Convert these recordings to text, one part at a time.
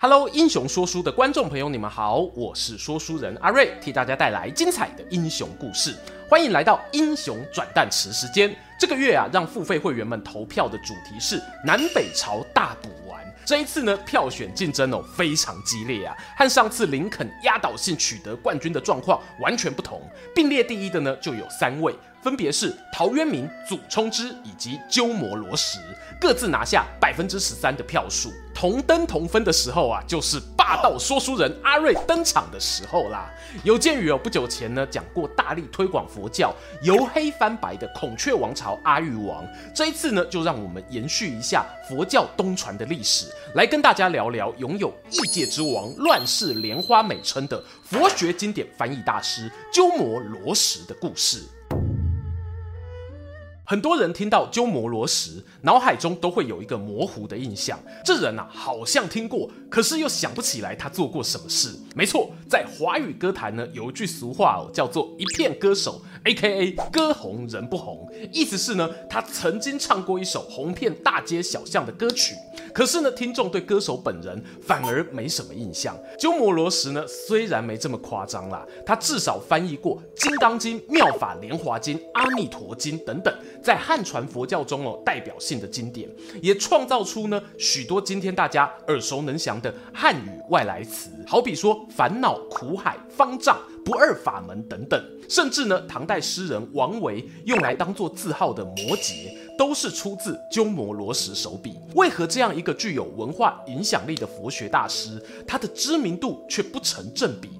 Hello，英雄说书的观众朋友，你们好，我是说书人阿瑞，替大家带来精彩的英雄故事。欢迎来到英雄转蛋池时间。这个月啊，让付费会员们投票的主题是南北朝大补完。这一次呢，票选竞争哦非常激烈啊，和上次林肯压倒性取得冠军的状况完全不同。并列第一的呢就有三位，分别是陶渊明、祖冲之以及鸠摩罗什，各自拿下百分之十三的票数。同登同分的时候啊，就是霸道说书人阿瑞登场的时候啦。有鉴于哦，不久前呢讲过大力推广佛教、由黑翻白的孔雀王朝阿育王，这一次呢就让我们延续一下佛教东传的历史，来跟大家聊聊拥有“异界之王”、“乱世莲花”美称的佛学经典翻译大师鸠摩罗什的故事。很多人听到鸠摩罗什，脑海中都会有一个模糊的印象，这人啊好像听过，可是又想不起来他做过什么事。没错，在华语歌坛呢，有一句俗话哦，叫做“一片歌手 ”，A.K.A. 歌红人不红，意思是呢，他曾经唱过一首红遍大街小巷的歌曲。可是呢，听众对歌手本人反而没什么印象。鸠摩罗什呢，虽然没这么夸张啦，他至少翻译过《金刚经》《妙法莲华经》《阿弥陀经》等等，在汉传佛教中哦代表性的经典，也创造出呢许多今天大家耳熟能详的汉语外来词，好比说烦恼、苦海、方丈、不二法门等等，甚至呢唐代诗人王维用来当做字号的摩诘，都是出自鸠摩罗什手笔。为何这样一个具有文化影响力的佛学大师，他的知名度却不成正比？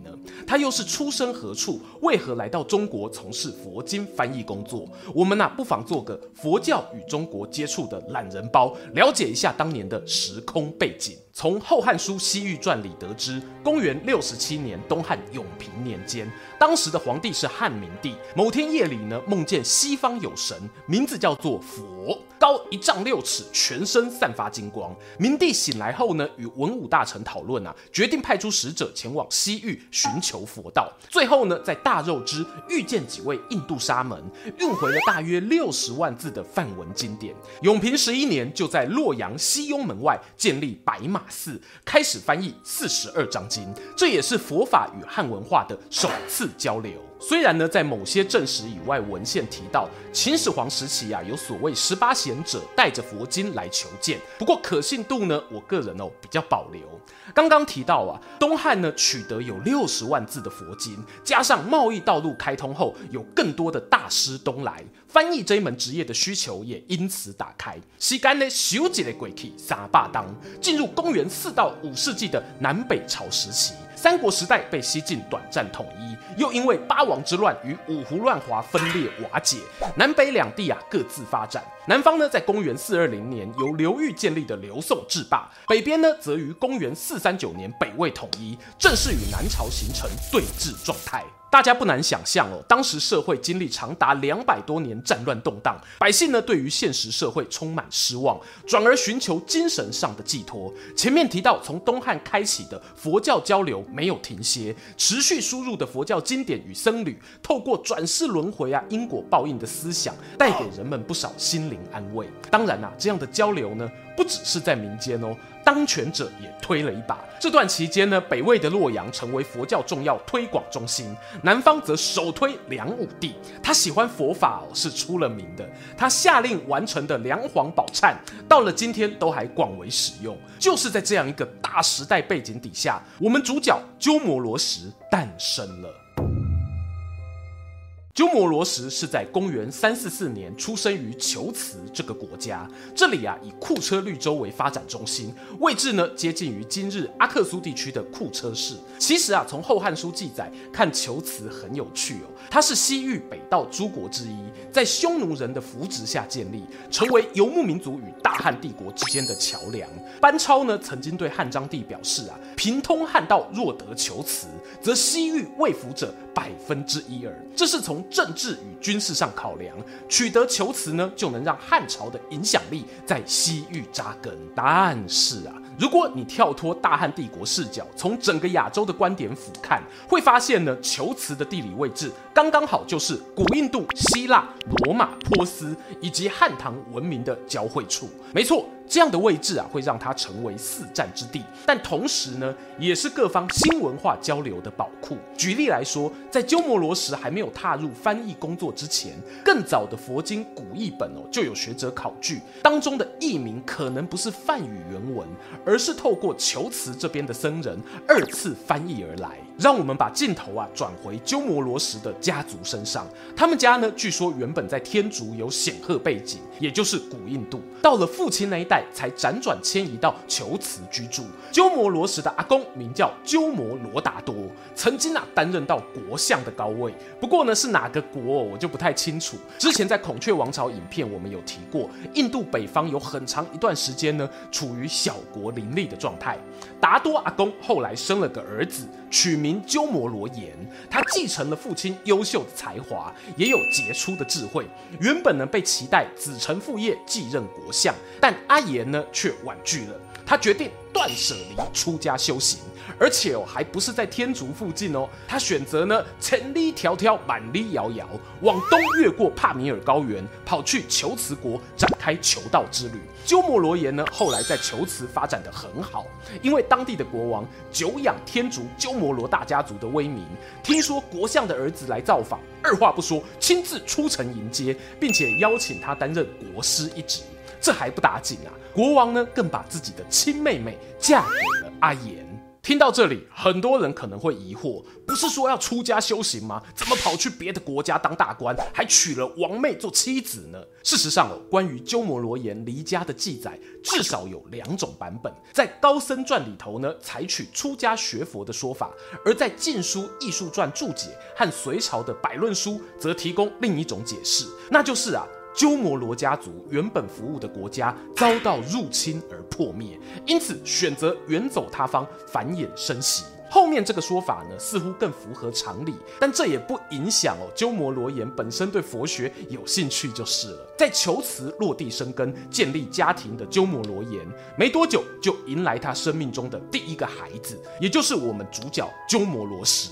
他又是出生何处？为何来到中国从事佛经翻译工作？我们啊，不妨做个佛教与中国接触的懒人包，了解一下当年的时空背景。从《后汉书西域传》里得知，公元六十七年，东汉永平年间，当时的皇帝是汉明帝。某天夜里呢，梦见西方有神，名字叫做佛，高一丈六尺，全身散发金光。明帝醒来后呢，与文武大臣讨论啊，决定派出使者前往西域寻求佛道。最后呢，在大肉支遇见几位印度沙门，运回了大约六十万字的梵文经典。永平十一年，就在洛阳西雍门外建立白马。四开始翻译四十二章经，这也是佛法与汉文化的首次交流。虽然呢，在某些正史以外文献提到秦始皇时期啊，有所谓十八贤者带着佛经来求见，不过可信度呢，我个人哦比较保留。刚刚提到啊，东汉呢取得有六十万字的佛经，加上贸易道路开通后，有更多的大师东来，翻译这一门职业的需求也因此打开。时间呢，修几的鬼气三霸当，进入公元四到五世纪的南北朝时期。三国时代被西晋短暂统一，又因为八王之乱与五胡乱华分裂瓦解，南北两地啊各自发展。南方呢，在公元四二零年由刘裕建立的刘宋制霸；北边呢，则于公元四三九年北魏统一，正式与南朝形成对峙状态。大家不难想象哦，当时社会经历长达两百多年战乱动荡，百姓呢对于现实社会充满失望，转而寻求精神上的寄托。前面提到，从东汉开启的佛教交流没有停歇，持续输入的佛教经典与僧侣，透过转世轮回啊、因果报应的思想，带给人们不少心灵安慰。当然啊，这样的交流呢，不只是在民间哦。当权者也推了一把。这段期间呢，北魏的洛阳成为佛教重要推广中心，南方则首推梁武帝。他喜欢佛法，是出了名的。他下令完成的梁皇宝忏，到了今天都还广为使用。就是在这样一个大时代背景底下，我们主角鸠摩罗什诞生了。鸠摩罗什是在公元三四四年出生于龟兹这个国家，这里啊以库车绿洲为发展中心，位置呢接近于今日阿克苏地区的库车市。其实啊，从《后汉书》记载看，龟兹很有趣哦，它是西域北道诸国之一，在匈奴人的扶植下建立，成为游牧民族与大汉帝国之间的桥梁。班超呢曾经对汉章帝表示啊，平通汉道若得龟兹，则西域未服者百分之一耳。这是从政治与军事上考量，取得求辞呢，就能让汉朝的影响力在西域扎根。但是啊。如果你跳脱大汉帝国视角，从整个亚洲的观点俯瞰，会发现呢，求辞的地理位置刚刚好就是古印度、希腊、罗马、波斯以及汉唐文明的交汇处。没错。这样的位置啊，会让它成为四战之地，但同时呢，也是各方新文化交流的宝库。举例来说，在鸠摩罗什还没有踏入翻译工作之前，更早的佛经古译本哦，就有学者考据当中的译名可能不是梵语原文，而是透过求词这边的僧人二次翻译而来。让我们把镜头啊转回鸠摩罗什的家族身上，他们家呢，据说原本在天竺有显赫背景，也就是古印度，到了父亲那一代。才辗转迁移到求慈居住。鸠摩罗什的阿公名叫鸠摩罗达多，曾经啊担任到国相的高位。不过呢，是哪个国我就不太清楚。之前在孔雀王朝影片我们有提过，印度北方有很长一段时间呢处于小国林立的状态。达多阿公后来生了个儿子，取名鸠摩罗炎。他继承了父亲优秀的才华，也有杰出的智慧。原本呢被期待子承父业继任国相，但阿炎呢却婉拒了。他决定断舍离，出家修行。而且哦，还不是在天竺附近哦，他选择呢千里迢迢，万里遥遥，往东越过帕米尔高原，跑去求慈国展开求道之旅。鸠摩罗炎呢，后来在求慈发展得很好，因为当地的国王久仰天竺鸠摩罗大家族的威名，听说国相的儿子来造访，二话不说，亲自出城迎接，并且邀请他担任国师一职。这还不打紧啊，国王呢更把自己的亲妹妹嫁给了阿炎。听到这里，很多人可能会疑惑：不是说要出家修行吗？怎么跑去别的国家当大官，还娶了王妹做妻子呢？事实上哦，关于鸠摩罗炎离家的记载，至少有两种版本。在《高僧传》里头呢，采取出家学佛的说法；而在《晋书艺术传》注解和隋朝的《百论书》，则提供另一种解释，那就是啊。鸠摩罗家族原本服务的国家遭到入侵而破灭，因此选择远走他方，繁衍生息。后面这个说法呢，似乎更符合常理，但这也不影响哦，鸠摩罗炎本身对佛学有兴趣就是了。在求辞落地生根、建立家庭的鸠摩罗炎，没多久就迎来他生命中的第一个孩子，也就是我们主角鸠摩罗什。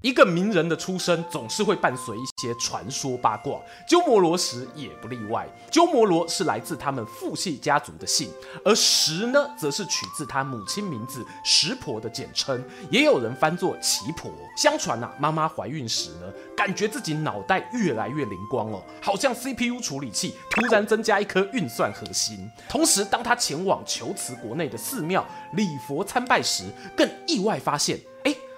一个名人的出生总是会伴随一些传说八卦，鸠摩罗什也不例外。鸠摩罗是来自他们父系家族的姓，而什呢，则是取自他母亲名字石婆的简称，也有人翻作奇婆。相传啊，妈妈怀孕时呢，感觉自己脑袋越来越灵光哦，好像 CPU 处理器突然增加一颗运算核心。同时，当他前往求慈国内的寺庙礼佛参拜时，更意外发现。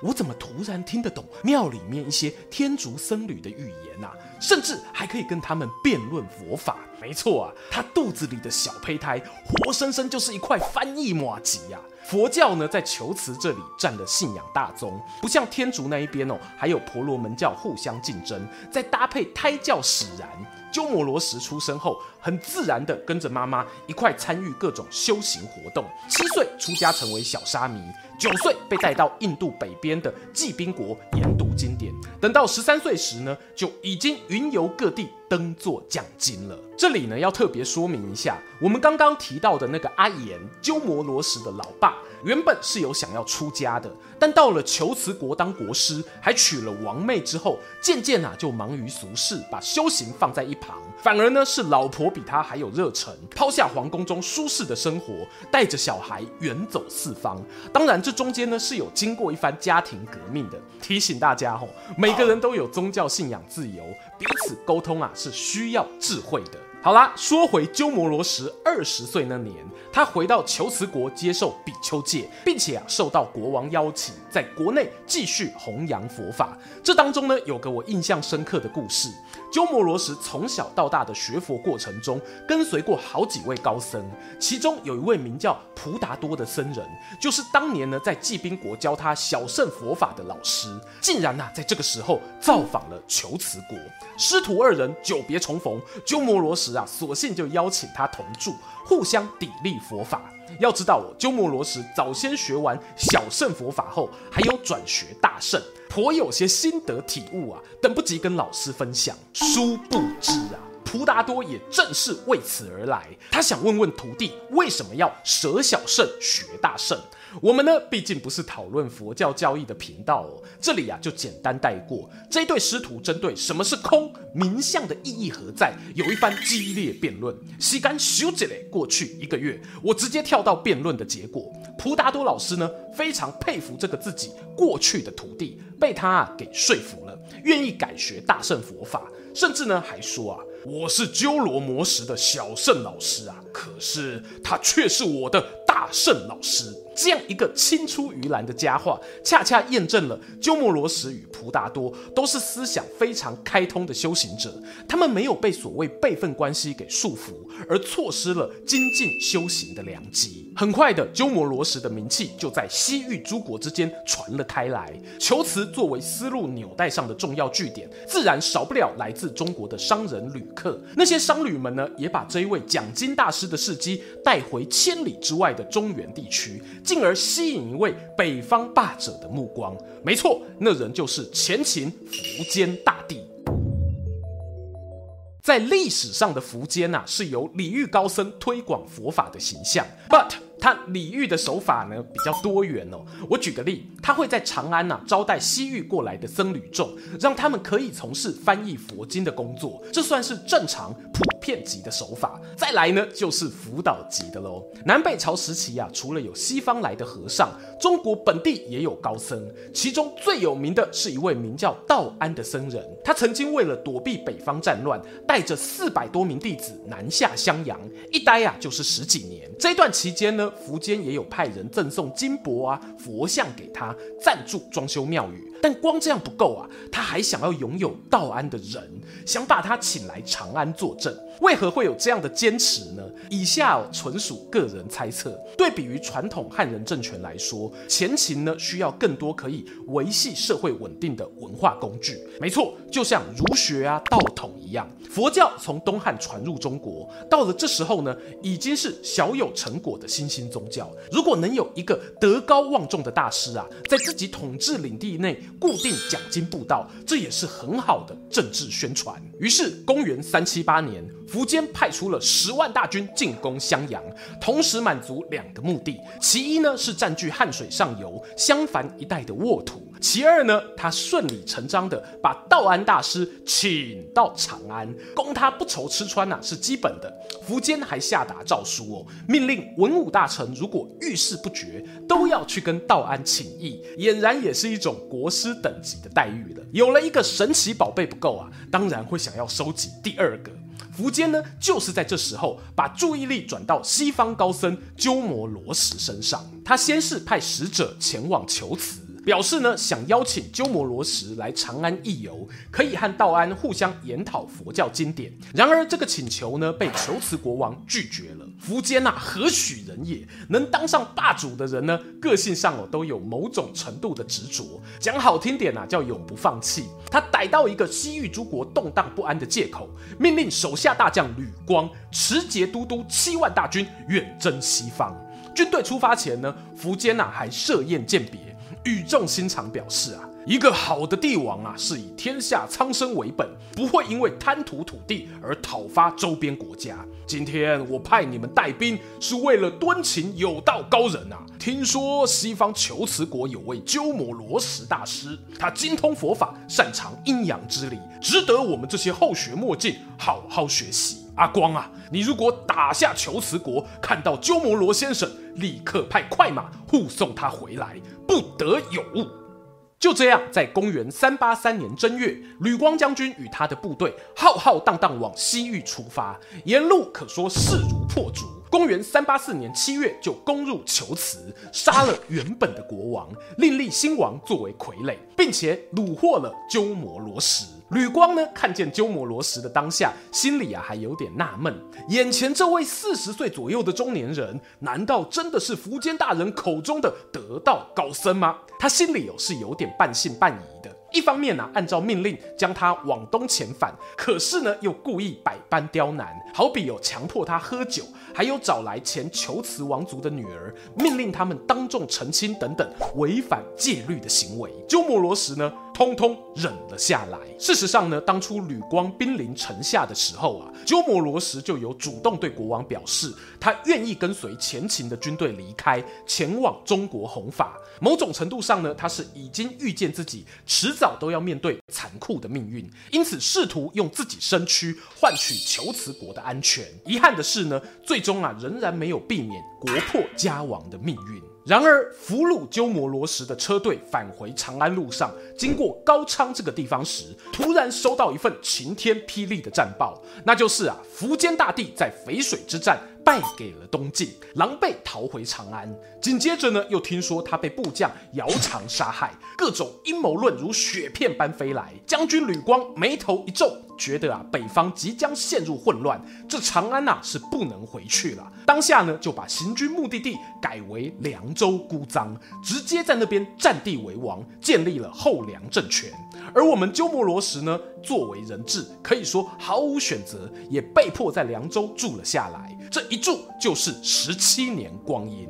我怎么突然听得懂庙里面一些天竺僧侣的语言啊？甚至还可以跟他们辩论佛法。没错啊，他肚子里的小胚胎活生生就是一块翻译麻糬啊！佛教呢，在求辞这里占了信仰大宗，不像天竺那一边哦，还有婆罗门教互相竞争，再搭配胎教使然。鸠摩罗什出生后，很自然地跟着妈妈一块参与各种修行活动。七岁出家成为小沙弥，九岁被带到印度北边的罽宾国研读经典。等到十三岁时呢，就已经云游各地，登座讲经了。这里呢，要特别说明一下，我们刚刚提到的那个阿延，鸠摩罗什的老爸。原本是有想要出家的，但到了求慈国当国师，还娶了王妹之后，渐渐啊就忙于俗事，把修行放在一旁，反而呢是老婆比他还有热忱，抛下皇宫中舒适的生活，带着小孩远走四方。当然，这中间呢是有经过一番家庭革命的。提醒大家吼，每个人都有宗教信仰自由，彼此沟通啊是需要智慧的。好啦，说回鸠摩罗什二十岁那年，他回到求辞国接受比丘戒，并且啊受到国王邀请，在国内继续弘扬佛法。这当中呢，有个我印象深刻的故事。鸠摩罗什从小到大的学佛过程中，跟随过好几位高僧，其中有一位名叫普达多的僧人，就是当年呢在济宾国教他小乘佛法的老师，竟然呐、在这个时候造访了求慈国。师徒二人久别重逢，鸠摩罗什啊索性就邀请他同住，互相砥砺佛法。要知道，鸠摩罗什早先学完小乘佛法后，还有转学大圣。颇有些心得体悟啊，等不及跟老师分享。殊不知啊，蒲达多也正是为此而来。他想问问徒弟，为什么要舍小胜学大胜？我们呢，毕竟不是讨论佛教教义的频道哦，这里啊就简单带过。这对师徒针对什么是空、名相的意义何在，有一番激烈辩论。时间咻一下过去一个月，我直接跳到辩论的结果。普达多老师呢，非常佩服这个自己过去的徒弟，被他啊给说服了，愿意改学大圣佛法，甚至呢还说啊，我是鸠罗摩什的小圣老师啊，可是他却是我的大圣老师。这样一个青出于蓝的佳话，恰恰验证了鸠摩罗什与普达多都是思想非常开通的修行者。他们没有被所谓辈分关系给束缚，而错失了精进修行的良机。很快的，鸠摩罗什的名气就在西域诸国之间传了开来。求辞作为丝路纽带上的重要据点，自然少不了来自中国的商人旅客。那些商旅们呢，也把这一位讲经大师的事迹带回千里之外的中原地区。进而吸引一位北方霸者的目光。没错，那人就是前秦苻坚大帝。在历史上的苻坚呐，是由礼遇高僧推广佛法的形象。But 他礼遇的手法呢，比较多元哦。我举个例，他会在长安呐、招待西域过来的僧侣众，让他们可以从事翻译佛经的工作，这算是正常普遍级的手法。再来呢，就是辅导级的喽。南北朝时期啊，除了有西方来的和尚，中国本地也有高僧，其中最有名的是一位名叫道安的僧人。他曾经为了躲避北方战乱，带着四百多名弟子南下襄阳，一待啊就是十几年。这段期间呢，苻坚也有派人赠送金箔啊、佛像给他，赞助装修庙宇。但光这样不够啊，他还想要拥有道安的人，想把他请来长安坐镇。为何会有这样的坚持呢？以下，纯属个人猜测。对比于传统汉人政权来说，前秦呢需要更多可以维系社会稳定的文化工具。没错，就像儒学啊、道统一样，佛教从东汉传入中国，到了这时候呢，已经是小有成果的新兴宗教。如果能有一个德高望重的大师啊，在自己统治领地内固定奖金布道，这也是很好的政治宣传。于是，公元三七八年。苻坚派出了十万大军进攻襄阳，同时满足两个目的：其一呢是占据汉水上游襄樊一带的沃土；其二呢，他顺理成章的把道安大师请到长安，供他不愁吃穿呐、是基本的。苻坚还下达诏书哦，命令文武大臣如果遇事不决，要去跟道安请益，俨然也是一种国师等级的待遇了。有了一个神奇宝贝不够啊，当然会想要收集第二个。苻坚呢，就是在这时候把注意力转到西方高僧鸠摩罗什身上。他先是派使者前往求辞。表示呢，想邀请鸠摩罗什来长安一游，可以和道安互相研讨佛教经典。然而这个请求呢，被求辞国王拒绝了。苻坚呐，何许人也？能当上霸主的人呢，个性上哦都有某种程度的执着。讲好听点呐，叫永不放弃。他逮到一个西域诸国动荡不安的借口，命令手下大将吕光持节都督七万大军远征西方。军队出发前呢，苻坚呐还设宴饯别。语重心长表示啊，一个好的帝王啊，是以天下苍生为本，不会因为贪图土地而讨伐周边国家。今天我派你们带兵，是为了敦请有道高人啊。听说西方求辞国有位鸠摩罗什大师，他精通佛法，擅长阴阳之理，值得我们这些后学莫进好好学习。阿光啊，你如果打下求辞国，看到鸠摩罗先生，立刻派快马护送他回来，不得有误。就这样，在公元三八三年正月，吕光将军与他的部队浩浩荡荡往西域出发，沿路可说势如破竹。公元三八四年七月，就攻入求慈，杀了原本的国王，另立新王作为傀儡，并且虏获了鸠摩罗什。吕光呢，看见鸠摩罗什的当下，心里啊还有点纳闷：眼前这位四十岁左右的中年人，难道真的是苻坚大人口中的得道高僧吗？他心里有是有点半信半疑。一方面呢、按照命令将他往东遣返，可是呢，又故意百般刁难，好比有强迫他喝酒，还有找来前求慈王族的女儿，命令他们当众成亲等等违反戒律的行为。鸠摩罗什呢，通通忍了下来。事实上呢，当初吕光兵临城下的时候啊，鸠摩罗什就有主动对国王表示，他愿意跟随前秦的军队离开，前往中国弘法。某种程度上呢，他是已经预见自己迟早都要面对残酷的命运，因此试图用自己身躯换取龟兹国的安全。遗憾的是呢，最终啊，仍然没有避免国破家亡的命运。然而，俘虏鸠摩罗什的车队返回长安路上，经过高昌这个地方时，突然收到一份晴天霹雳的战报，那就是啊，苻坚大帝在淝水之战。败给了东晋，狼狈逃回长安。紧接着呢，又听说他被部将姚苌杀害，各种阴谋论如雪片般飞来。将军吕光眉头一皱，觉得啊，北方即将陷入混乱，这长安呐、啊、是不能回去了。当下呢，就把行军目的地改为凉州姑臧，直接在那边占地为王，建立了后凉政权。而我们鸠摩罗什呢，作为人质，可以说毫无选择，也被迫在凉州住了下来。这一住就是十七年光阴。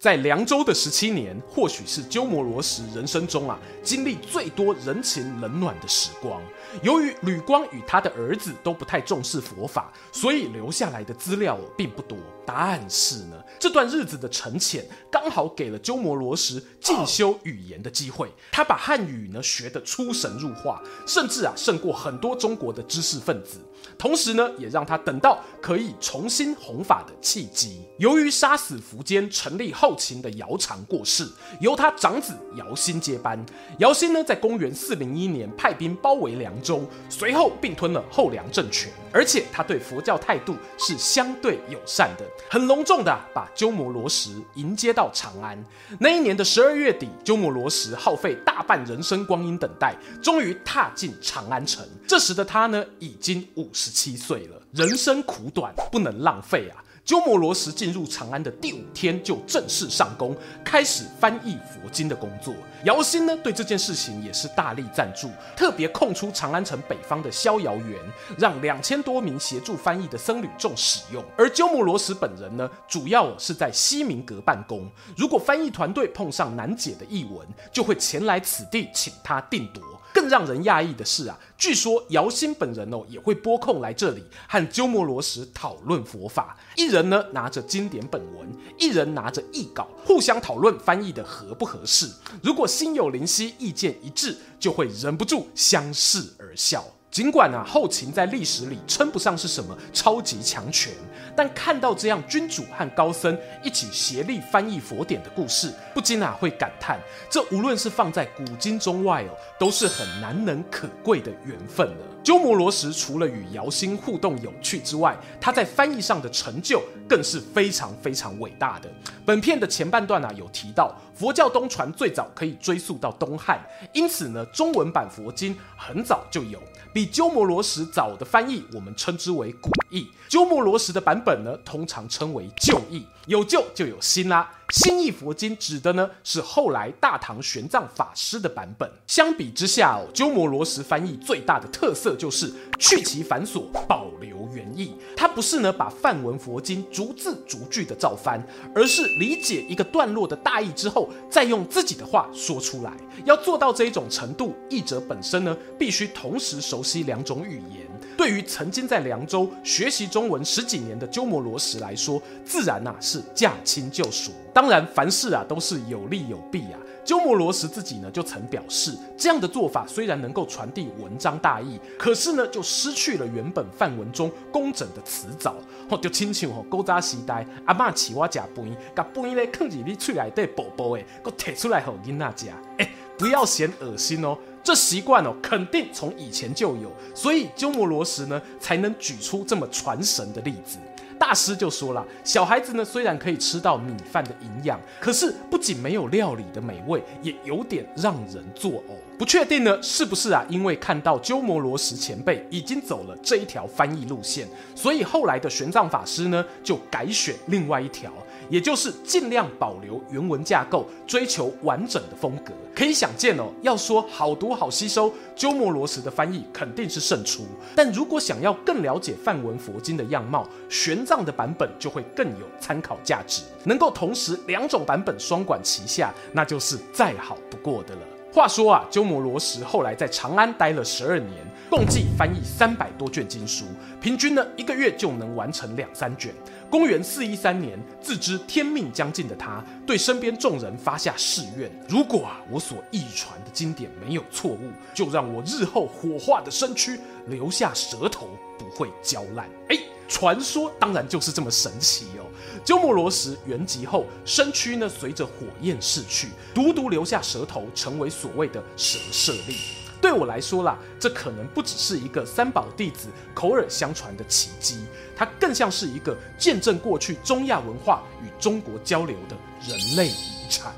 在凉州的十七年，或许是鸠摩罗什人生中啊经历最多人情冷暖的时光。由于吕光与他的儿子都不太重视佛法，所以留下来的资料并不多。但是呢，这段日子的沉潜刚好给了鸠摩罗什进修语言的机会。他把汉语呢学得出神入化，甚至啊胜过很多中国的知识分子。同时呢，也让他等到可以重新弘法的契机。由于杀死苻坚，成立后秦的姚苌过世，由他长子姚兴接班。姚兴呢，在公元四零一年派兵包围凉州，随后并吞了后凉政权。而且他对佛教态度是相对友善的，很隆重的把鸠摩罗什迎接到长安。那一年的十二月底，鸠摩罗什耗费大半人生光阴等待，终于踏进长安城。这时的他呢，已经五十七岁了。人生苦短，不能浪费啊！鸠摩罗什进入长安的第五天就正式上工，开始翻译佛经的工作。姚兴呢，对这件事情也是大力赞助，特别空出长安城北方的逍遥园，让两千多名协助翻译的僧侣众使用。而鸠摩罗什本人呢，主要是在西明阁办公。如果翻译团队碰上难解的译文，就会前来此地请他定夺。更让人讶异的是啊，据说姚新本人哦也会拨空来这里和鸠摩罗什讨论佛法。一人呢拿着经典本文，一人拿着译稿，互相讨论翻译的合不合适。如果心有灵犀，意见一致，就会忍不住相视而笑。尽管啊，后秦在历史里称不上是什么超级强权，但看到这样君主和高僧一起协力翻译佛典的故事，不禁啊会感叹，这无论是放在古今中外哦，都是很难能可贵的缘分了。鸠摩罗什除了与姚兴互动有趣之外，他在翻译上的成就更是非常非常伟大的。本片的前半段啊有提到，佛教东传最早可以追溯到东汉，因此呢，中文版佛经很早就有。比鸠摩罗什早的翻译，我们称之为古译。鸠摩罗什的版本呢，通常称为旧译。有旧就有新啦。新译佛经指的呢，是后来大唐玄奘法师的版本。相比之下哦，鸠摩罗什翻译最大的特色就是去其繁琐，保留原意。它不是呢把梵文佛经逐字逐句的照翻，而是理解一个段落的大意之后，再用自己的话说出来。要做到这一种程度，译者本身呢，必须同时熟悉两种语言。对于曾经在凉州学习中文十几年的鸠摩罗什来说，自然呐、啊、是驾轻就熟。当然，凡事啊都是有利有弊啊。鸠摩罗什自己呢就曾表示，这样的做法虽然能够传递文章大意，可是呢就失去了原本范文中工整的词藻。哦，就亲像哦古早时代阿嬷饲我吃饭，把饭咧放进你嘴里底宝宝诶，搁摕出来给囡仔食。哎，不要嫌恶心哦。这习惯哦，肯定从以前就有，所以鸠摩罗什呢才能举出这么传神的例子。大师就说了，小孩子呢虽然可以吃到米饭的营养，可是不仅没有料理的美味，也有点让人作呕。不确定呢是不是啊？因为看到鸠摩罗什前辈已经走了这一条翻译路线，所以后来的玄奘法师呢就改选另外一条。也就是尽量保留原文架构，追求完整的风格。可以想见哦，要说好读好吸收，鸠摩罗什的翻译肯定是胜出。但如果想要更了解梵文佛经的样貌，玄奘的版本就会更有参考价值。能够同时两种版本双管齐下，那就是再好不过的了。话说啊，鸠摩罗什后来在长安待了十二年，共计翻译三百多卷经书，平均呢一个月就能完成两三卷。公元四一三年，自知天命将尽的他，对身边众人发下誓愿：如果啊我所译传的经典没有错误，就让我日后火化的身躯留下舌头不会焦烂。哎，传说当然就是这么神奇哦。鸠摩罗什圆寂后，身躯呢随着火焰逝去，独独留下舌头，成为所谓的舌舍利。对我来说啦，这可能不只是一个三宝弟子口耳相传的奇迹，它更像是一个见证过去中亚文化与中国交流的人类遗产。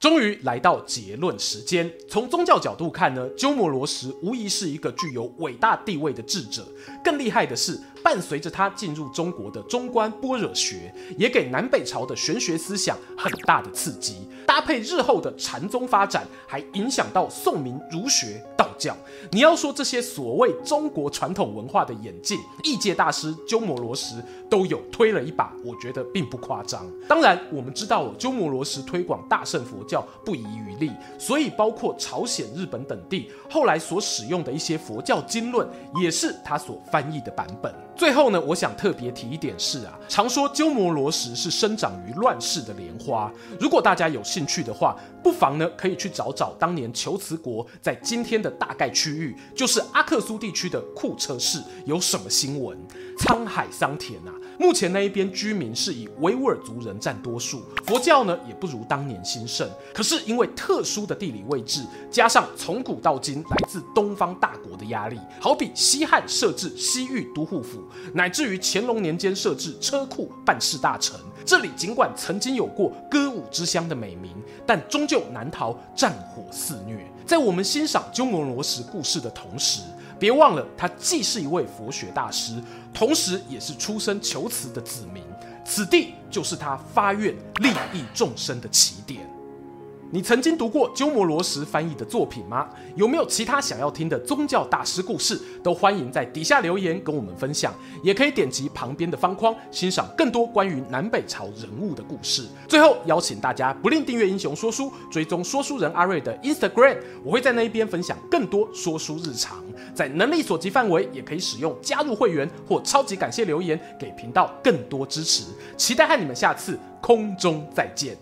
终于来到结论时间。从宗教角度看呢，鸠摩罗什无疑是一个具有伟大地位的智者。更厉害的是，伴随着他进入中国的中观般若学，也给南北朝的玄学思想很大的刺激。搭配日后的禅宗发展，还影响到宋明儒学、道教。你要说这些所谓中国传统文化的演进，异界大师鸠摩罗什都有推了一把，我觉得并不夸张。当然，我们知道鸠摩罗什推广大乘佛教不遗余力，所以包括朝鲜、日本等地后来所使用的一些佛教经论，也是他所翻译的版本。最后呢，我想特别提一点是啊，常说鸠摩罗什是生长于乱世的莲花。如果大家有兴趣的话，不妨呢可以去找找当年求慈国在今天的大概区域，就是阿克苏地区的库车市有什么新闻。沧海桑田啊，目前那一边居民是以维吾尔族人占多数，佛教呢也不如当年兴盛。可是因为特殊的地理位置，加上从古到今来自东方大国的压力，好比西汉设置西域都护府。乃至于乾隆年间设置车库办事大臣，这里尽管曾经有过歌舞之乡的美名，但终究难逃战火肆虐。在我们欣赏鸠摩罗什故事的同时，别忘了他既是一位佛学大师，同时也是出身求慈的子民，此地就是他发愿利益众生的起点。你曾经读过鸠摩罗什翻译的作品吗？有没有其他想要听的宗教大师故事？都欢迎在底下留言跟我们分享，也可以点击旁边的方框欣赏更多关于南北朝人物的故事。最后邀请大家不吝订阅英雄说书，追踪说书人阿瑞的 Instagram，我会在那一边分享更多说书日常。在能力所及范围，也可以使用加入会员或超级感谢留言给频道更多支持。期待和你们下次空中再见。